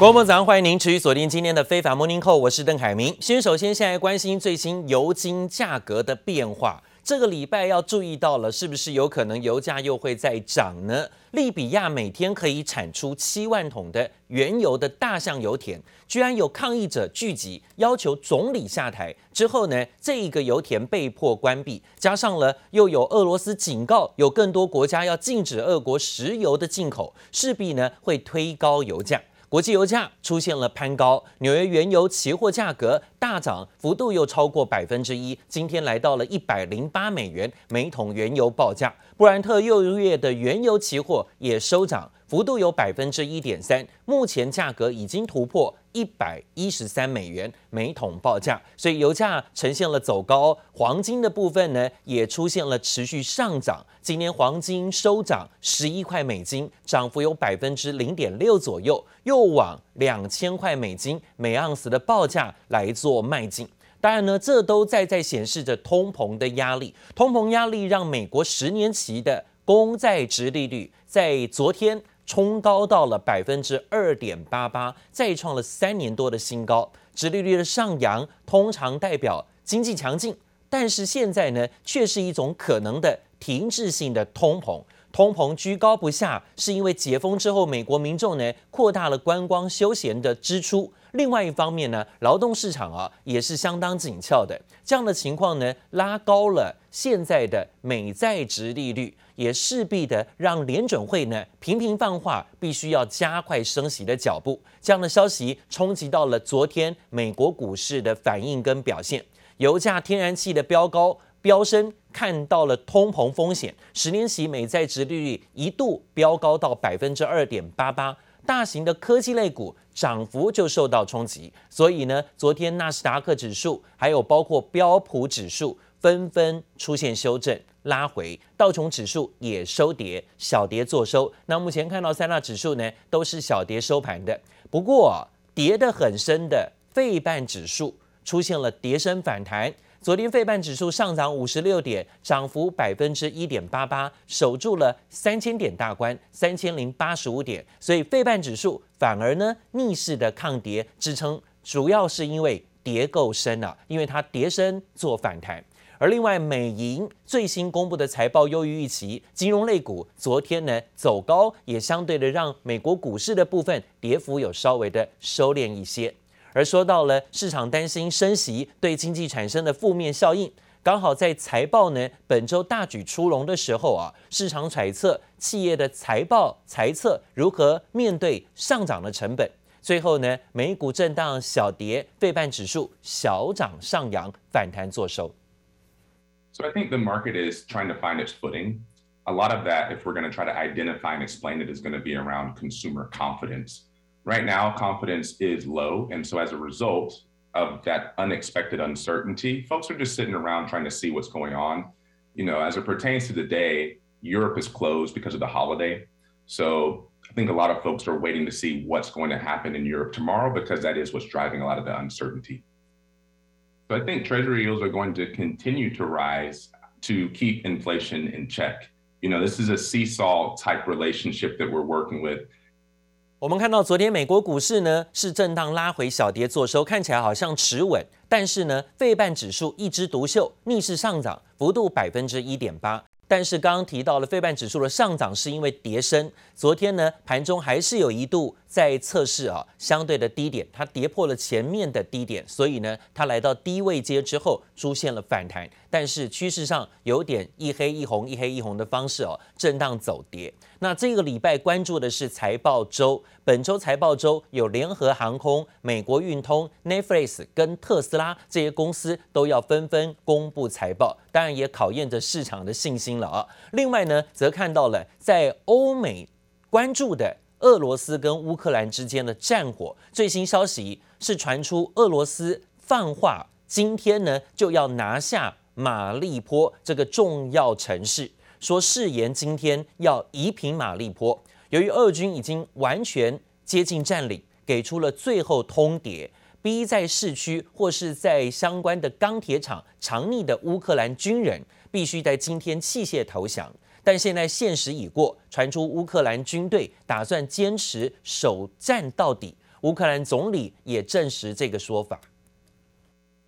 各位早上，欢迎您持续锁定今天的非凡 Morning Call，我是邓凯明。先首先现在关心最新油金价格的变化。这个礼拜要注意到了，是不是有可能油价又会再涨呢？利比亚每天可以产出七万桶的原油的大象油田，居然有抗议者聚集，要求总理下台。之后呢，这一个油田被迫关闭，加上了又有俄罗斯警告，有更多国家要禁止俄国石油的进口，势必呢会推高油价。国际油价出现了攀高，纽约原油期货价格大涨，幅度又超过百分之一，今天来到了一百零八美元每桶原油报价。布兰特六月的原油期货也收涨。幅度有百分之一点三，目前价格已经突破一百一十三美元每桶报价，所以油价呈现了走高。黄金的部分呢，也出现了持续上涨。今年黄金收涨十一块美金，涨幅有百分之零点六左右，又往两千块美金每盎司的报价来做迈进。当然呢，这都在在显示着通膨的压力。通膨压力让美国十年期的公债值利率在昨天。冲高到了百分之二点八八，再创了三年多的新高。殖利率的上扬通常代表经济强劲，但是现在呢，却是一种可能的停滞性的通膨。通膨居高不下，是因为解封之后，美国民众呢扩大了观光休闲的支出。另外一方面呢，劳动市场啊也是相当紧俏的。这样的情况呢，拉高了现在的美债殖利率，也势必的让联准会呢频频放话，必须要加快升息的脚步。这样的消息冲击到了昨天美国股市的反应跟表现，油价、天然气的飙高。飙升，看到了通膨风险，十年期美债殖利率一度飙高到百分之二点八八，大型的科技类股涨幅就受到冲击。所以呢，昨天纳斯达克指数还有包括标普指数纷纷出现修正拉回，道琼指数也收跌，小跌做收。那目前看到三大指数呢都是小跌收盘的，不过跌得很深的费半指数出现了跌升反弹。昨天费半指数上涨五十六点，涨幅百分之一点八八，守住了三千点大关，三千零八十五点。所以费半指数反而呢逆势的抗跌支撑，主要是因为跌够深了啊，因为它跌深做反弹。而另外美银最新公布的财报优于预期，金融类股昨天呢走高，也相对的让美国股市的部分跌幅有稍微的收敛一些。而说到了市场担心升息对经济产生的负面效应，刚好在财报呢本周大举出笼的时候啊，市场揣测企业的财报财测如何面对上涨的成本，最后呢美股震荡小跌，费半指数小涨上扬，反弹作收。So I think the market is trying to find its footing. A lot of that, if we're going to try to identify and explain it, is going to be around consumer confidence. Right now, confidence is low. And so as a result of that unexpected uncertainty, folks are just sitting around trying to see what's going on. You know, as it pertains to the day, Europe is closed because of the holiday. So I think a lot of folks are waiting to see what's going to happen in Europe tomorrow because that is what's driving a lot of the uncertainty. So I think treasury yields are going to continue to rise to keep inflation in check. You know, this is a seesaw type relationship that we're working with. 我们看到昨天美国股市呢是震荡拉回小跌作收，看起来好像持稳，但是呢，费半指数一枝独秀，逆势上涨，幅度百分之一点八。但是刚刚提到了费半指数的上涨是因为跌深，昨天呢盘中还是有一度在测试啊相对的低点，它跌破了前面的低点，所以呢它来到低位阶之后出现了反弹，但是趋势上有点一黑一红一黑一红的方式哦，震荡走跌。那这个礼拜关注的是财报周，本周财报周有联合航空、美国运通、Netflix 跟特斯拉这些公司都要纷纷公布财报，当然也考验着市场的信心了啊。另外呢，则看到了在欧美关注的俄罗斯跟乌克兰之间的战火，最新消息是传出俄罗斯放话，今天呢就要拿下马利坡这个重要城市。说誓言今天要夷平马利坡，由于俄军已经完全接近占领，给出了最后通牒，逼在市区或是在相关的钢铁厂藏匿的乌克兰军人必须在今天弃械投降。但现在现实已过，传出乌克兰军队打算坚持守战到底。 乌克兰总理也证实这个说法。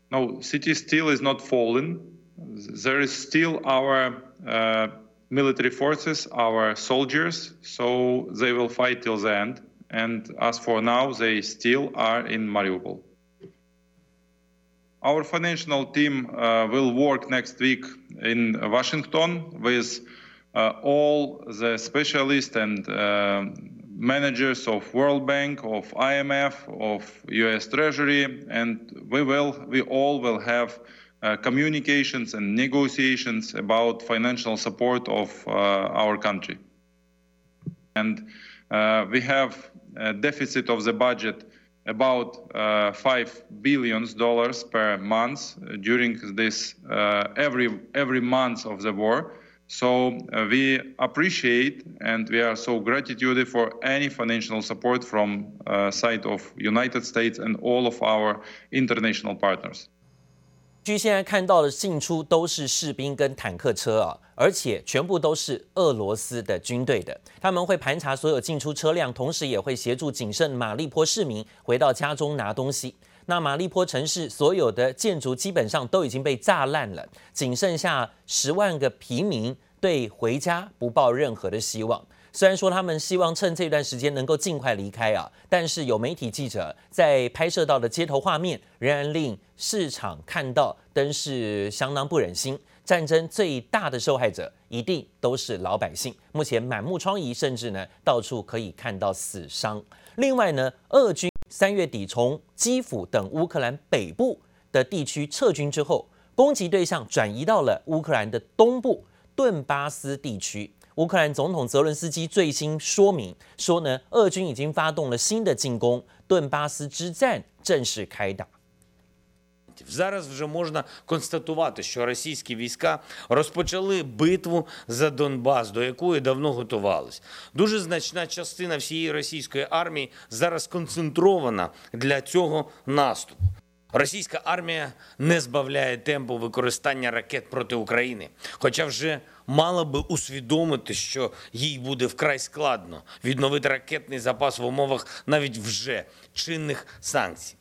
No, city still is not fallen. There is still our uh, military forces, our soldiers, so they will fight till the end. And as for now, they still are in Mariupol. Our financial team uh, will work next week in Washington with uh, all the specialists and uh, managers of World Bank, of IMF, of US Treasury, and we will, we all will have uh, communications and negotiations about financial support of uh, our country. And uh, we have a deficit of the budget about uh, five billions dollars per month during this uh, every every month of the war. So uh, we appreciate and we are so gratitude for any financial support from uh, side of United States and all of our international partners. 据现在看到的进出都是士兵跟坦克车啊，而且全部都是俄罗斯的军队的。他们会盘查所有进出车辆，同时也会协助仅剩马利坡市民回到家中拿东西。那马利坡城市所有的建筑基本上都已经被炸烂了，仅剩下十万个平民对回家不抱任何的希望。虽然说他们希望趁这段时间能够尽快离开啊，但是有媒体记者在拍摄到的街头画面，仍然令市场看到灯是相当不忍心。战争最大的受害者一定都是老百姓，目前满目疮痍，甚至呢到处可以看到死伤。另外呢，俄军三月底从基辅等乌克兰北部的地区撤军之后，攻击对象转移到了乌克兰的东部顿巴斯地区。乌克兰总统泽伦斯基最新说明说呢，俄军已经发动了新的进攻，顿巴斯之战正式开打。Зараз вже можна констатувати, що російські війська розпочали битву за Донбас, до якої давно готувались. Дуже значна частина всієї російської армії зараз концентрована для цього наступу. Російська армія не збавляє темпу використання ракет проти України, хоча вже мала би усвідомити, що їй буде вкрай складно відновити ракетний запас в умовах навіть вже чинних санкцій.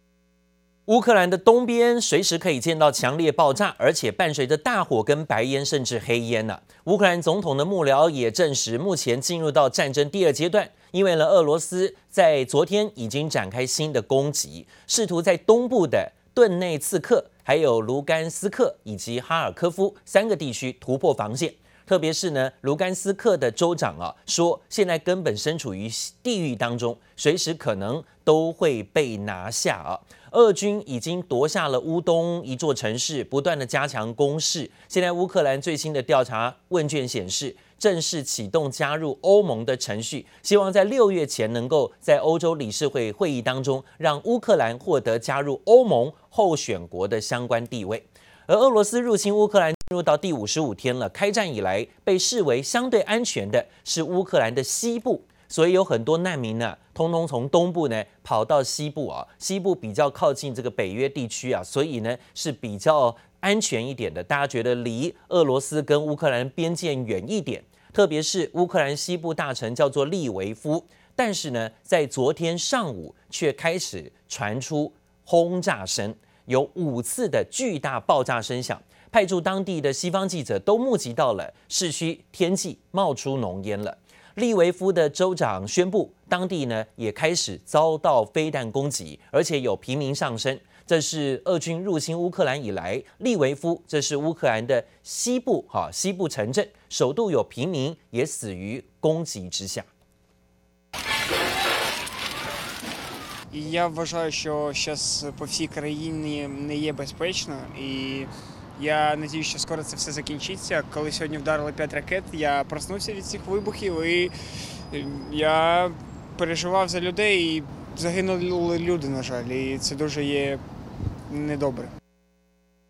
乌克兰的东边随时可以见到强烈爆炸，而且伴随着大火跟白烟，甚至黑烟呢、乌克兰总统的幕僚也证实，目前进入到战争第二阶段，因为呢，俄罗斯在昨天已经展开新的攻击，试图在东部的顿内茨克、还有卢甘斯克以及哈尔科夫三个地区突破防线。特别是呢，卢甘斯克的州长啊说，现在根本身处于地狱当中，随时可能都会被拿下啊。俄军已经夺下了乌东一座城市，不断的加强攻势。现在乌克兰最新的调查问卷显示，正式启动加入欧盟的程序，希望在六月前能够在欧洲理事会会议当中，让乌克兰获得加入欧盟候选国的相关地位。而俄罗斯入侵乌克兰进入到第五十五天了，开战以来被视为相对安全的是乌克兰的西部。所以有很多难民呢，通通从东部呢跑到西部啊，西部比较靠近这个北约地区啊，所以呢是比较安全一点的。大家觉得离俄罗斯跟乌克兰边界远一点，特别是乌克兰西部大城叫做利维夫，但是呢在昨天上午却开始传出轰炸声，有五次的巨大爆炸声响，派驻当地的西方记者都目击到了市区天际冒出浓烟了。利维夫的州长宣布，当地呢也开始遭到飞弹攻击，而且有平民丧生。这是俄军入侵乌克兰以来，利维夫这是乌克兰的西部哈西部城镇，首度有平民也死于攻击之下。Я вважаю, що зараз по всій країні не є безпечно і Я надію, що скоро це все закінчиться. Коли сьогодні вдарили 5 ракет, я проснувся від цих вибухів і я переживав за людей і загинули люди, на жаль, і це дуже є недобре.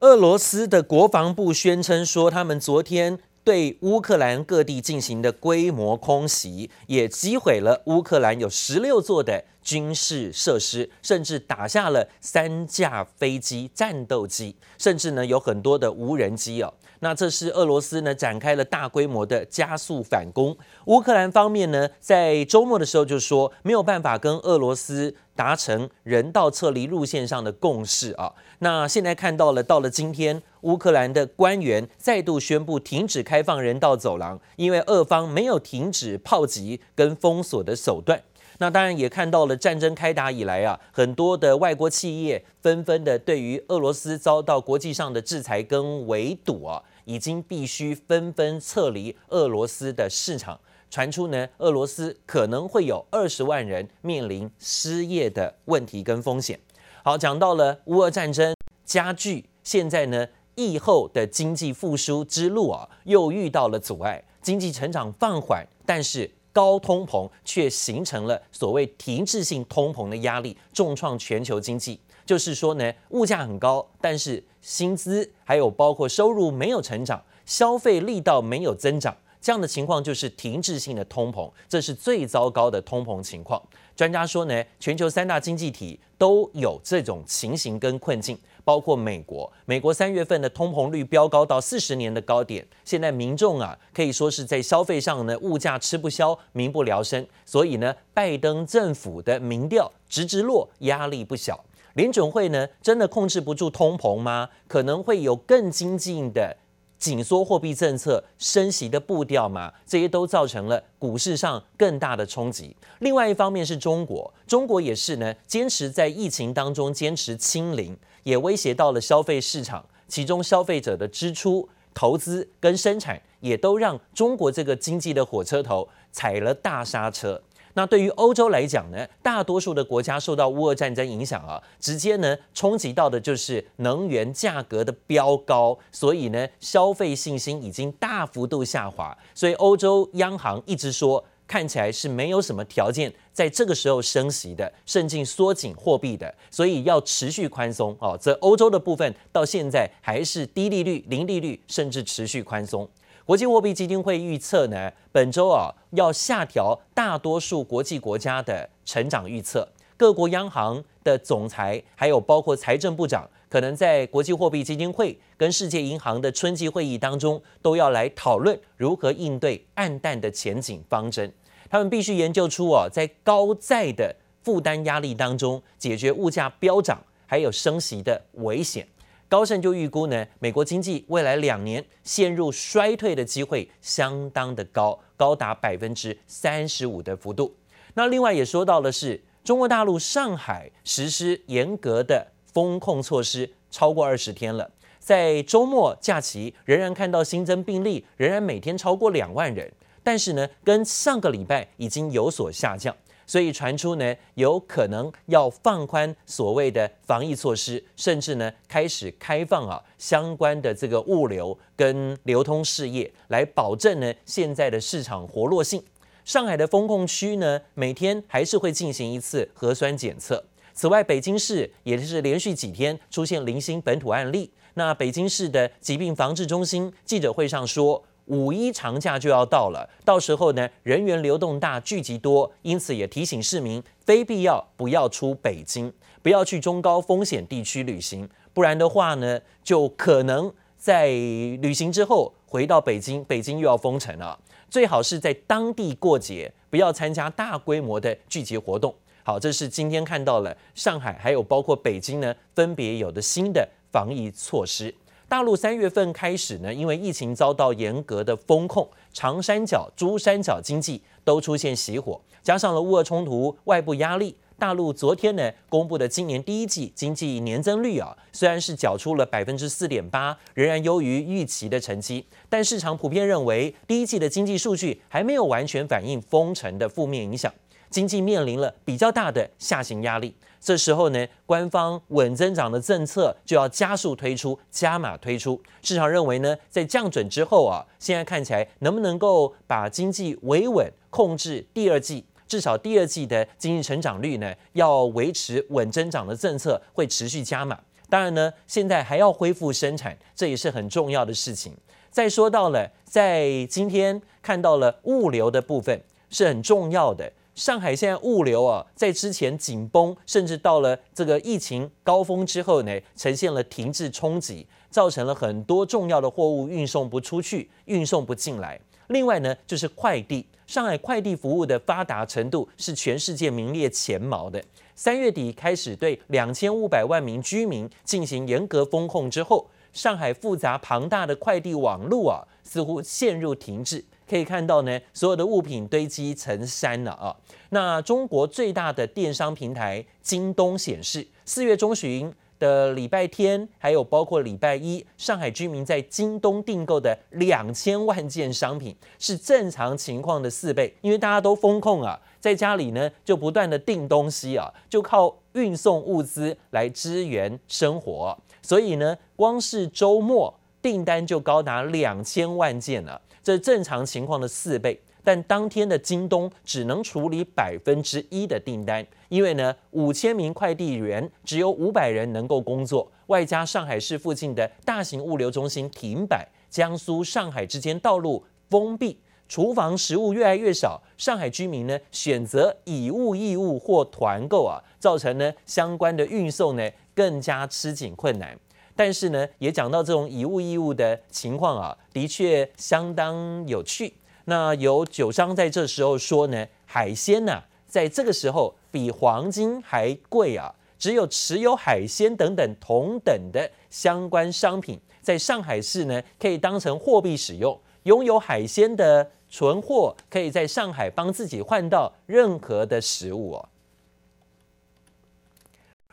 俄罗斯的国防部宣称说，他们昨天 对乌克兰各地进行的规模空袭，也击毁了乌克兰有十六座的军事设施，甚至打下了三架飞机、战斗机，甚至呢有很多的无人机哦。那这是俄罗斯呢展开了大规模的加速反攻。乌克兰方面呢在周末的时候就说没有办法跟俄罗斯达成人道撤离路线上的共识啊。那现在看到了，到了今天，乌克兰的官员再度宣布停止开放人道走廊，因为俄方没有停止炮击跟封锁的手段。那当然也看到了，战争开打以来啊，很多的外国企业纷纷的对于俄罗斯遭到国际上的制裁跟围堵啊，已经必须纷纷撤离俄罗斯的市场。传出呢，俄罗斯可能会有二十万人面临失业的问题跟风险。好，讲到了乌俄战争加剧，现在呢，疫后的经济复苏之路啊，又遇到了阻碍，经济成长放缓，但是。高通膨却形成了所谓停滞性通膨的压力，重创全球经济。就是说呢，物价很高，但是薪资还有包括收入没有成长，消费力道没有增长，这样的情况就是停滞性的通膨，这是最糟糕的通膨情况。专家说呢，全球三大经济体都有这种情形跟困境。包括美国，美国三月份的通膨率飙高到四十年的高点，现在民众啊可以说是在消费上呢，物价吃不消，民不聊生，所以呢，拜登政府的民调直直落，压力不小。联准会呢，真的控制不住通膨吗？可能会有更精进的。紧缩货币政策、升息的步调嘛，这些都造成了股市上更大的冲击。另外一方面是中国，中国也是呢，坚持在疫情当中坚持清零，也威胁到了消费市场。其中消费者的支出、投资跟生产，也都让中国这个经济的火车头踩了大刹车。那对于欧洲来讲呢，大多数的国家受到乌俄战争影响啊，直接呢冲击到的就是能源价格的飙高，所以呢消费信心已经大幅度下滑，所以欧洲央行一直说，看起来是没有什么条件在这个时候升息的，甚至缩紧货币的，所以要持续宽松哦。这欧洲的部分到现在还是低利率、零利率，甚至持续宽松。国际货币基金会预测呢，本周啊要下调大多数国际国家的成长预测。各国央行的总裁还有包括财政部长，可能在国际货币基金会跟世界银行的春季会议当中，都要来讨论如何应对暗淡的前景方针。他们必须研究出啊，在高债的负担压力当中，解决物价飙涨还有升息的危险。高盛就预估呢，美国经济未来两年陷入衰退的机会相当的高，高达百分之三十五的幅度。那另外也说到的是，中国大陆上海实施严格的封控措施超过二十天了，在周末假期仍然看到新增病例仍然每天超过两万人，但是呢，跟上个礼拜已经有所下降。所以传出呢，有可能要放宽所谓的防疫措施，甚至呢开始开放啊相关的这个物流跟流通事业，来保证呢现在的市场活络性。上海的封控区呢，每天还是会进行一次核酸检测。此外，北京市也是连续几天出现零星本土案例。那北京市的疾病防治中心记者会上说，五一长假就要到了，到时候呢，人员流动大，聚集多，因此也提醒市民，非必要不要出北京，不要去中高风险地区旅行，不然的话呢，就可能在旅行之后回到北京，北京又要封城了。最好是在当地过节，不要参加大规模的聚集活动。好，这是今天看到了上海还有包括北京呢，分别有的新的防疫措施。大陆三月份开始呢，因为疫情遭到严格的封控，长三角、珠三角经济都出现熄火，加上了乌俄冲突、外部压力，大陆昨天呢公布的今年第一季经济年增率啊，虽然是缴出了百分之四点八，仍然优于预期的成绩，但市场普遍认为第一季的经济数据还没有完全反映封城的负面影响，经济面临了比较大的下行压力。这时候呢，官方稳增长的政策就要加速推出、加码推出。市场认为呢，在降准之后啊，现在看起来能不能够把经济维稳控制？第二季至少第二季的经济成长率呢，要维持稳增长的政策会持续加码。当然呢，现在还要恢复生产，这也是很重要的事情。再说到了，在今天看到了物流的部分是很重要的。上海现在物流啊，在之前紧绷，甚至到了这个疫情高峰之后呢，呈现了停滞冲击，造成了很多重要的货物运送不出去，运送不进来。另外呢，就是快递，上海快递服务的发达程度是全世界名列前茅的。三月底开始对两千五百万名居民进行严格封控之后，上海复杂庞大的快递网络啊，似乎陷入停滞。可以看到呢，所有的物品堆积成山了啊。那中国最大的电商平台京东显示，四月中旬的礼拜天，还有包括礼拜一，上海居民在京东订购的两千万件商品，是正常情况的四倍。因为大家都封控啊，在家里呢就不断的订东西啊，就靠运送物资来支援生活。所以呢，光是周末订单就高达两千万件了。这正常情况的四倍，但当天的京东只能处理百分之一的订单，因为呢，五千名快递员只有五百人能够工作，外加上海市附近的大型物流中心停摆，江苏、上海之间道路封闭，厨房食物越来越少，上海居民呢选择以物易物或团购啊，造成呢相关的运送呢更加吃紧困难。但是呢，也讲到这种以物易物的情况啊，的确相当有趣。那有酒商在这时候说呢，海鲜呐、在这个时候比黄金还贵啊。只有持有海鲜等等同等的相关商品，在上海市呢，可以当成货币使用。拥有海鲜的存货，可以在上海帮自己换到任何的食物哦。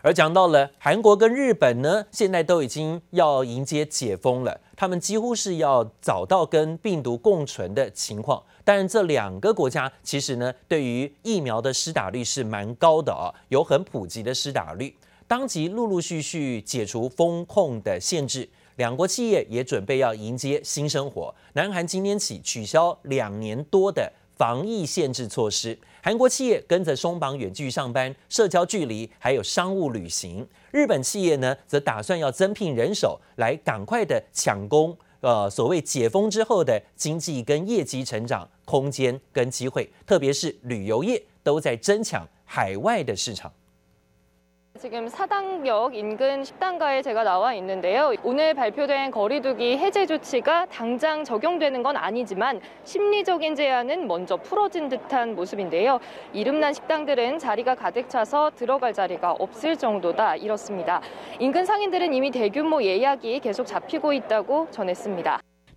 而讲到了韩国跟日本呢，现在都已经要迎接解封了，他们几乎是要找到跟病毒共存的情况。当然，这两个国家其实呢，对于疫苗的施打率是蛮高的啊，有很普及的施打率。当即陆陆续续解除封控的限制，两国企业也准备要迎接新生活。南韩今天起取消两年多的防疫限制措施。韩国企业跟着松绑远距上班、社交距离，还有商务旅行。日本企业呢，则打算要增聘人手，来赶快的抢攻。呃，所谓解封之后的经济跟业绩成长空间跟机会，特别是旅游业都在争抢海外的市场。 지금 사당역 인근 식당가에 제가 나와 있는데요. 오늘 발표된 거리두기 해제 조치가 당장 적용되는 건 아니지만 심리적인 제한은 먼저 풀어진 듯한 모습인데요. 이름난 식당들은 자리가 가득 차서 들어갈 자리가 없을 정도다 이렇습니다. 인근 상인들은 이미 대규모 예약이 계속 잡히고 있다고 전했습니다.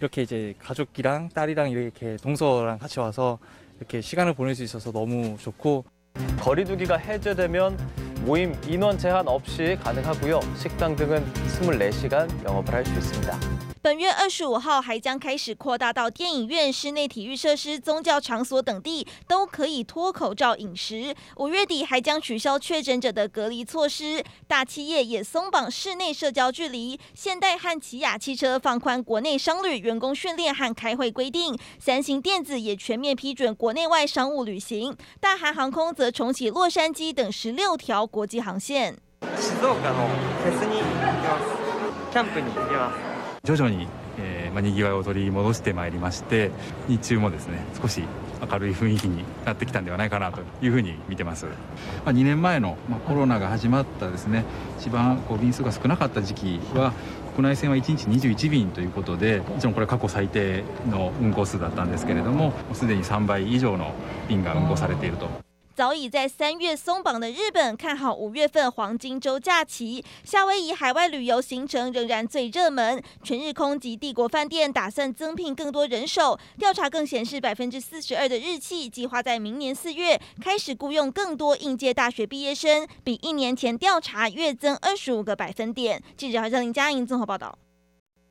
렇게 이제 가족이랑 딸이랑 이렇게 동서랑 같이 와서 이렇게 시간을 보낼 수 있어서 너무 좋고. 거리두기가 해제되면 모임 인원 제한 없이 가능하고요 식당 등은 24시간 영업을 할 수 있습니다 本月二十五号还将开始扩大到电影院、室内体育设施、宗教场所等地都可以脱口罩饮食。五月底还将取消确诊者的隔离措施，大企业也松绑室内社交距离。现代和起亚汽车放宽国内商旅员工训练和开会规定，三星电子也全面批准国内外商务旅行。大韩航空则重启洛杉矶等十六条国际航线。徐々に、えー、にぎわいを取り戻してまいりまして日中もですね少し明るい雰囲気になってきたんではないかなというふうに见てます、ま、2年前の、ま、コロナが始まったですね一番こう便数が少なかった时期は国内线は1日21便ということでもちろんこれ过去最低の运航数だったんですけれどもすでに3倍以上の便が运航されていると。早已在三月松绑的日本看好五月份黄金周假期，夏威夷海外旅游行程仍然最热门。全日空及帝国饭店打算增聘更多人手，调查更显示百分之四十二的日企计划在明年四月开始雇佣更多应届大学毕业生，比一年前调查月增二十五个百分点。记者林佳莹综合报道。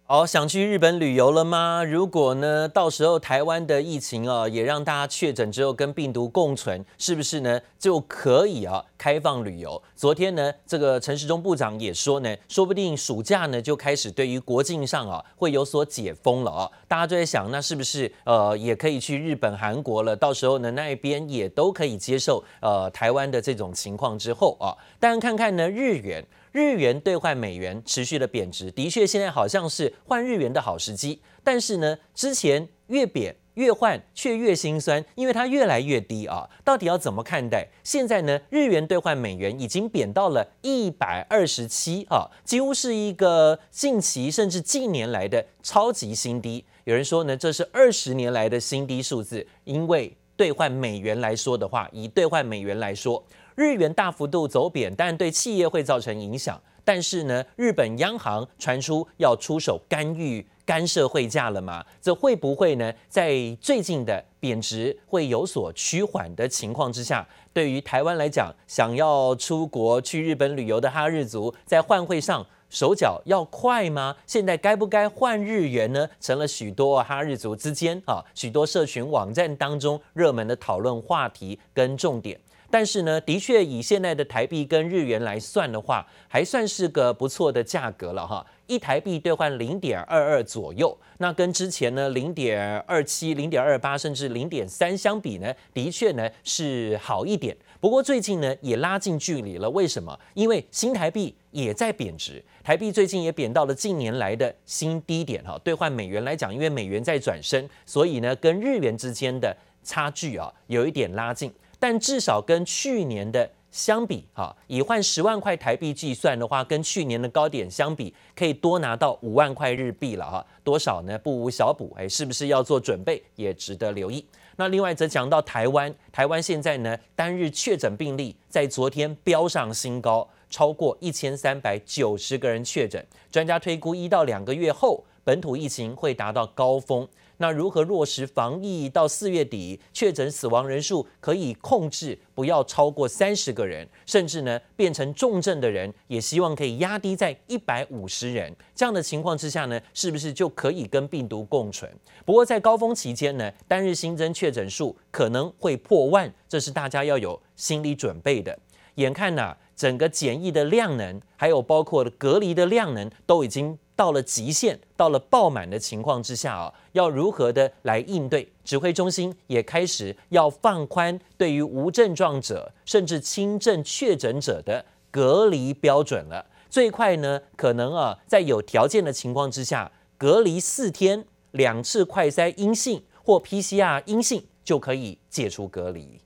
好，想去日本旅游了吗？如果呢，到时候台湾的疫情啊，也让大家确诊之后跟病毒共存，是不是呢就可以啊开放旅游？昨天呢，这个陈时中部长也说呢，说不定暑假呢就开始对于国境上啊会有所解封了啊。大家就在想，那是不是呃也可以去日本、韩国了？到时候呢那一边也都可以接受呃台湾的这种情况之后啊，但看看呢日元。日元兑换美元持续的贬值，的确现在好像是换日元的好时机。但是呢，之前越贬越换却越心酸，因为它越来越低啊。到底要怎么看待？现在呢，日元兑换美元已经贬到了一百二十七啊，几乎是一个近期甚至近年来的超级新低。有人说呢，这是二十年来的新低数字，因为兑换美元来说的话，以兑换美元来说。日元大幅度走贬，但对企业会造成影响。但是呢，日本央行传出要出手干预、干涉汇价了吗？这会不会呢？在最近的贬值会有所趋缓的情况之下，对于台湾来讲，想要出国去日本旅游的哈日族，在换汇上手脚要快吗？现在该不该换日元呢？成了许多哈日族之间啊，许多社群网站当中热门的讨论话题跟重点。但是呢，的确以现在的台币跟日元来算的话，还算是个不错的价格了哈。一台币兑换零点二二左右，那跟之前呢零点二七、零点二八甚至零点三相比呢，的确呢是好一点。不过最近呢也拉近距离了，为什么？因为新台币也在贬值，台币最近也贬到了近年来的新低点哈。兑换美元来讲，因为美元在转升，所以呢跟日元之间的差距啊有一点拉近。但至少跟去年的相比，哈，以换十万块台币计算的话，跟去年的高点相比，可以多拿到五万块日币了，哈，多少呢？不无小补，哎，是不是要做准备？也值得留意。那另外则讲到台湾，台湾现在呢，单日确诊病例在昨天飙上新高，超过一千三百九十个人确诊，专家推估一到两个月后，本土疫情会达到高峰。那如何落实防疫到四月底，确诊死亡人数可以控制不要超过三十个人，甚至呢变成重症的人，也希望可以压低在一百五十人。这样的情况之下呢，是不是就可以跟病毒共存？不过在高峰期间呢，单日新增确诊数可能会破万，这是大家要有心理准备的。眼看呐，整个检疫的量能，还有包括隔离的量能，都已经。到了极限，到了爆满的情况之下啊，要如何的来应对？指挥中心也开始要放宽对于无症状者甚至轻症确诊者的隔离标准了。最快呢，可能啊，在有条件的情况之下，隔离四天，两次快筛阴性或 PCR 阴性就可以解除隔离。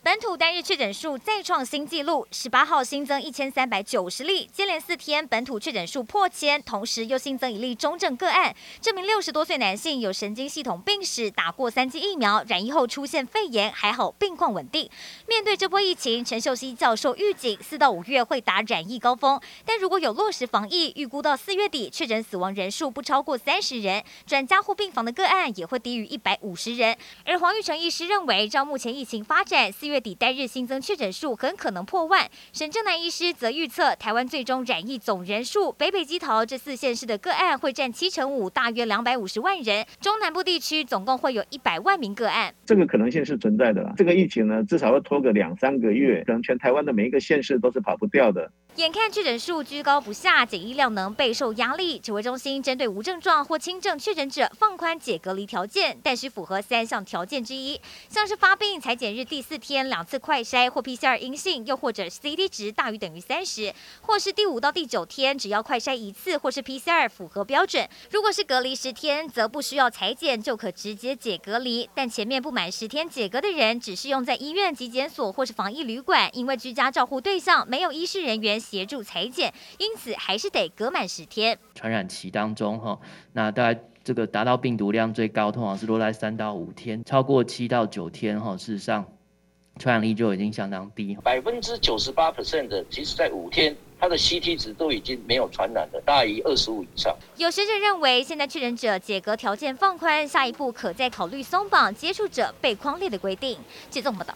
本土单日确诊数再创新纪录，十八号新增一千三百九十例，接连四天本土确诊数破千，同时又新增一例中症个案。这名六十多岁男性有神经系统病史，打过三剂疫苗，染疫后出现肺炎，还好病况稳定。面对这波疫情，陈秀熙教授预警四到五月会达染疫高峰，但如果有落实防疫，预估到四月底确诊死亡人数不超过三十人，转加护病房的个案也会低于一百五十人。而黄玉成医师认为，照目前疫情发展，四月。底单日新增确诊数很可能破万。沈正南医师则预测，台湾最终染疫总人数，北北基桃这四县市的个案会占七成五，大约两百五十万人。中南部地区总共会有一百万名个案。这个可能性是存在的啦。这个疫情呢，至少要拖个两三个月，可能全台湾的每一个县市都是跑不掉的。眼看确诊数居高不下，检疫量能备受压力，指挥中心针对无症状或轻症确诊者放宽解隔离条件，但需符合三项条件之一，像是发病裁剪日第四天两次快筛或 PCR 阴性，又或者 CT 值大于等于三十，或是第五到第九天只要快筛一次或是 PCR 符合标准。如果是隔离十天，则不需要裁剪就可直接解隔离，但前面不满十天解隔的人，只适用在医院、疾检所或是防疫旅馆，因为居家照护对象没有医事人员。协助裁剪，因此还是得隔满十天。传染期当中，哈，那大概这个达到病毒量最高，通常是落在三到五天，超过七到九天，哈，事实上传染力就已经相当低。百分之九十八 percent 的，其实在五天，它的 CT 值都已经没有传染了，大于二十五以上。有学者认为，现在确诊者解隔条件放宽，下一步可再考虑松绑接触者被框列的规定。接综报道。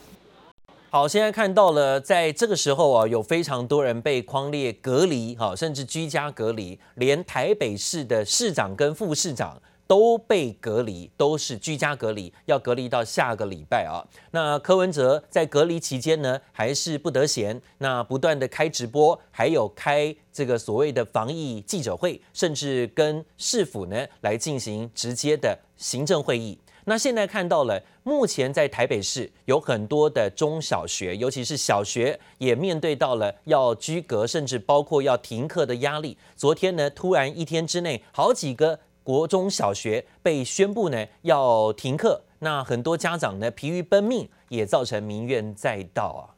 好，现在看到了，在这个时候啊，有非常多人被框列隔离，哈，甚至居家隔离，连台北市的市长跟副市长都被隔离，都是居家隔离，要隔离到下个礼拜啊。那柯文哲在隔离期间呢，还是不得闲，那不断的开直播，还有开这个所谓的防疫记者会，甚至跟市府呢来进行直接的行政会议。那现在看到了，目前在台北市有很多的中小学，尤其是小学，也面对到了要居隔，甚至包括要停课的压力。昨天呢，突然一天之内，好几个国中小学被宣布呢要停课，那很多家长呢疲于奔命，也造成民怨载道啊。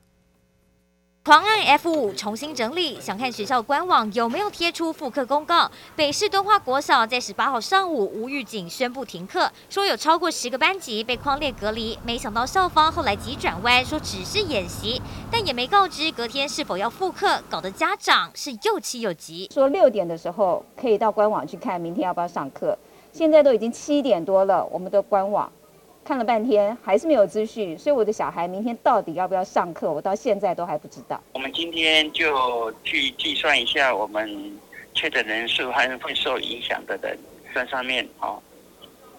狂按 F 五重新整理，想看学校官网有没有贴出复课公告。北市敦化国小在十八号上午无预警宣布停课，说有超过十个班级被框列隔离。没想到校方后来急转弯，说只是演习，但也没告知隔天是否要复课，搞得家长是又气又急。说六点的时候可以到官网去看明天要不要上课，现在都已经七点多了，我们的官网。看了半天还是没有资讯，所以我的小孩明天到底要不要上课，我到现在都还不知道。我们今天就去计算一下我们确诊人数还是会受影响的人，算上面哦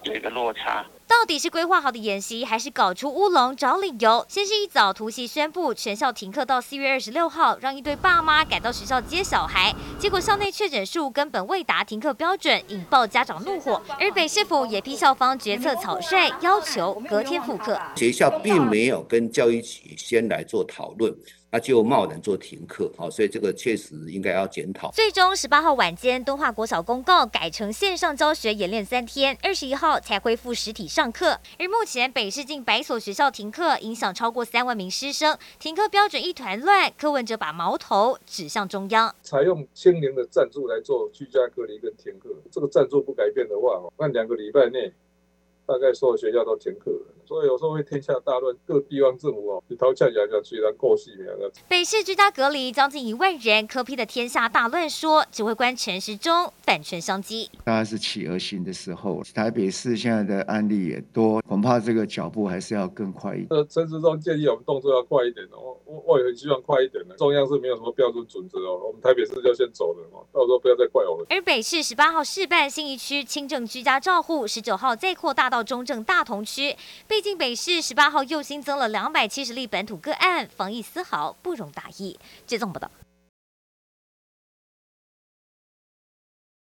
有一个落差。到底是规划好的演习，还是搞出乌龙找理由？先是一早突袭宣布全校停课到四月二十六号，让一堆爸妈赶到学校接小孩，结果校内确诊数根本未达停课标准，引爆家长怒火。而北市府也批校方决策草率，要求隔天复课。学校并没有跟教育局先来做讨论。他就贸然做停课，好，所以这个确实应该要检讨。最终十八号晚间，敦化国小公告改成线上教学演练三天，二十一号才恢复实体上课。而目前北市近百所学校停课，影响超过三万名师生，停课标准一团乱。柯文哲把矛头指向中央，采用清零的赞助来做居家隔离跟停课，这个赞助不改变的话，那两个礼拜内。大概所有学校都停课了，所以有时候会天下大乱，各地方政府哦，一头呛下去，虽然够细没有。北市居家隔离将近一万人，科批的天下大乱说，指挥官陈时中反劝商机。大概是企鹅型的时候，台北市现在的案例也多，恐怕这个脚步还是要更快一点。呃，陈时中建议我们动作要快一点哦，我我也很希望快一点的。中央是没有什么标准准则哦，我们台北市就先走了哦，到时候不要再怪我们。而北市十八号试办新一区轻症居家照护，十九号再扩大到。到中正大同区，毕竟北市十八号又新增了两百七十例本土个案，防疫丝毫不容大意。接综报道。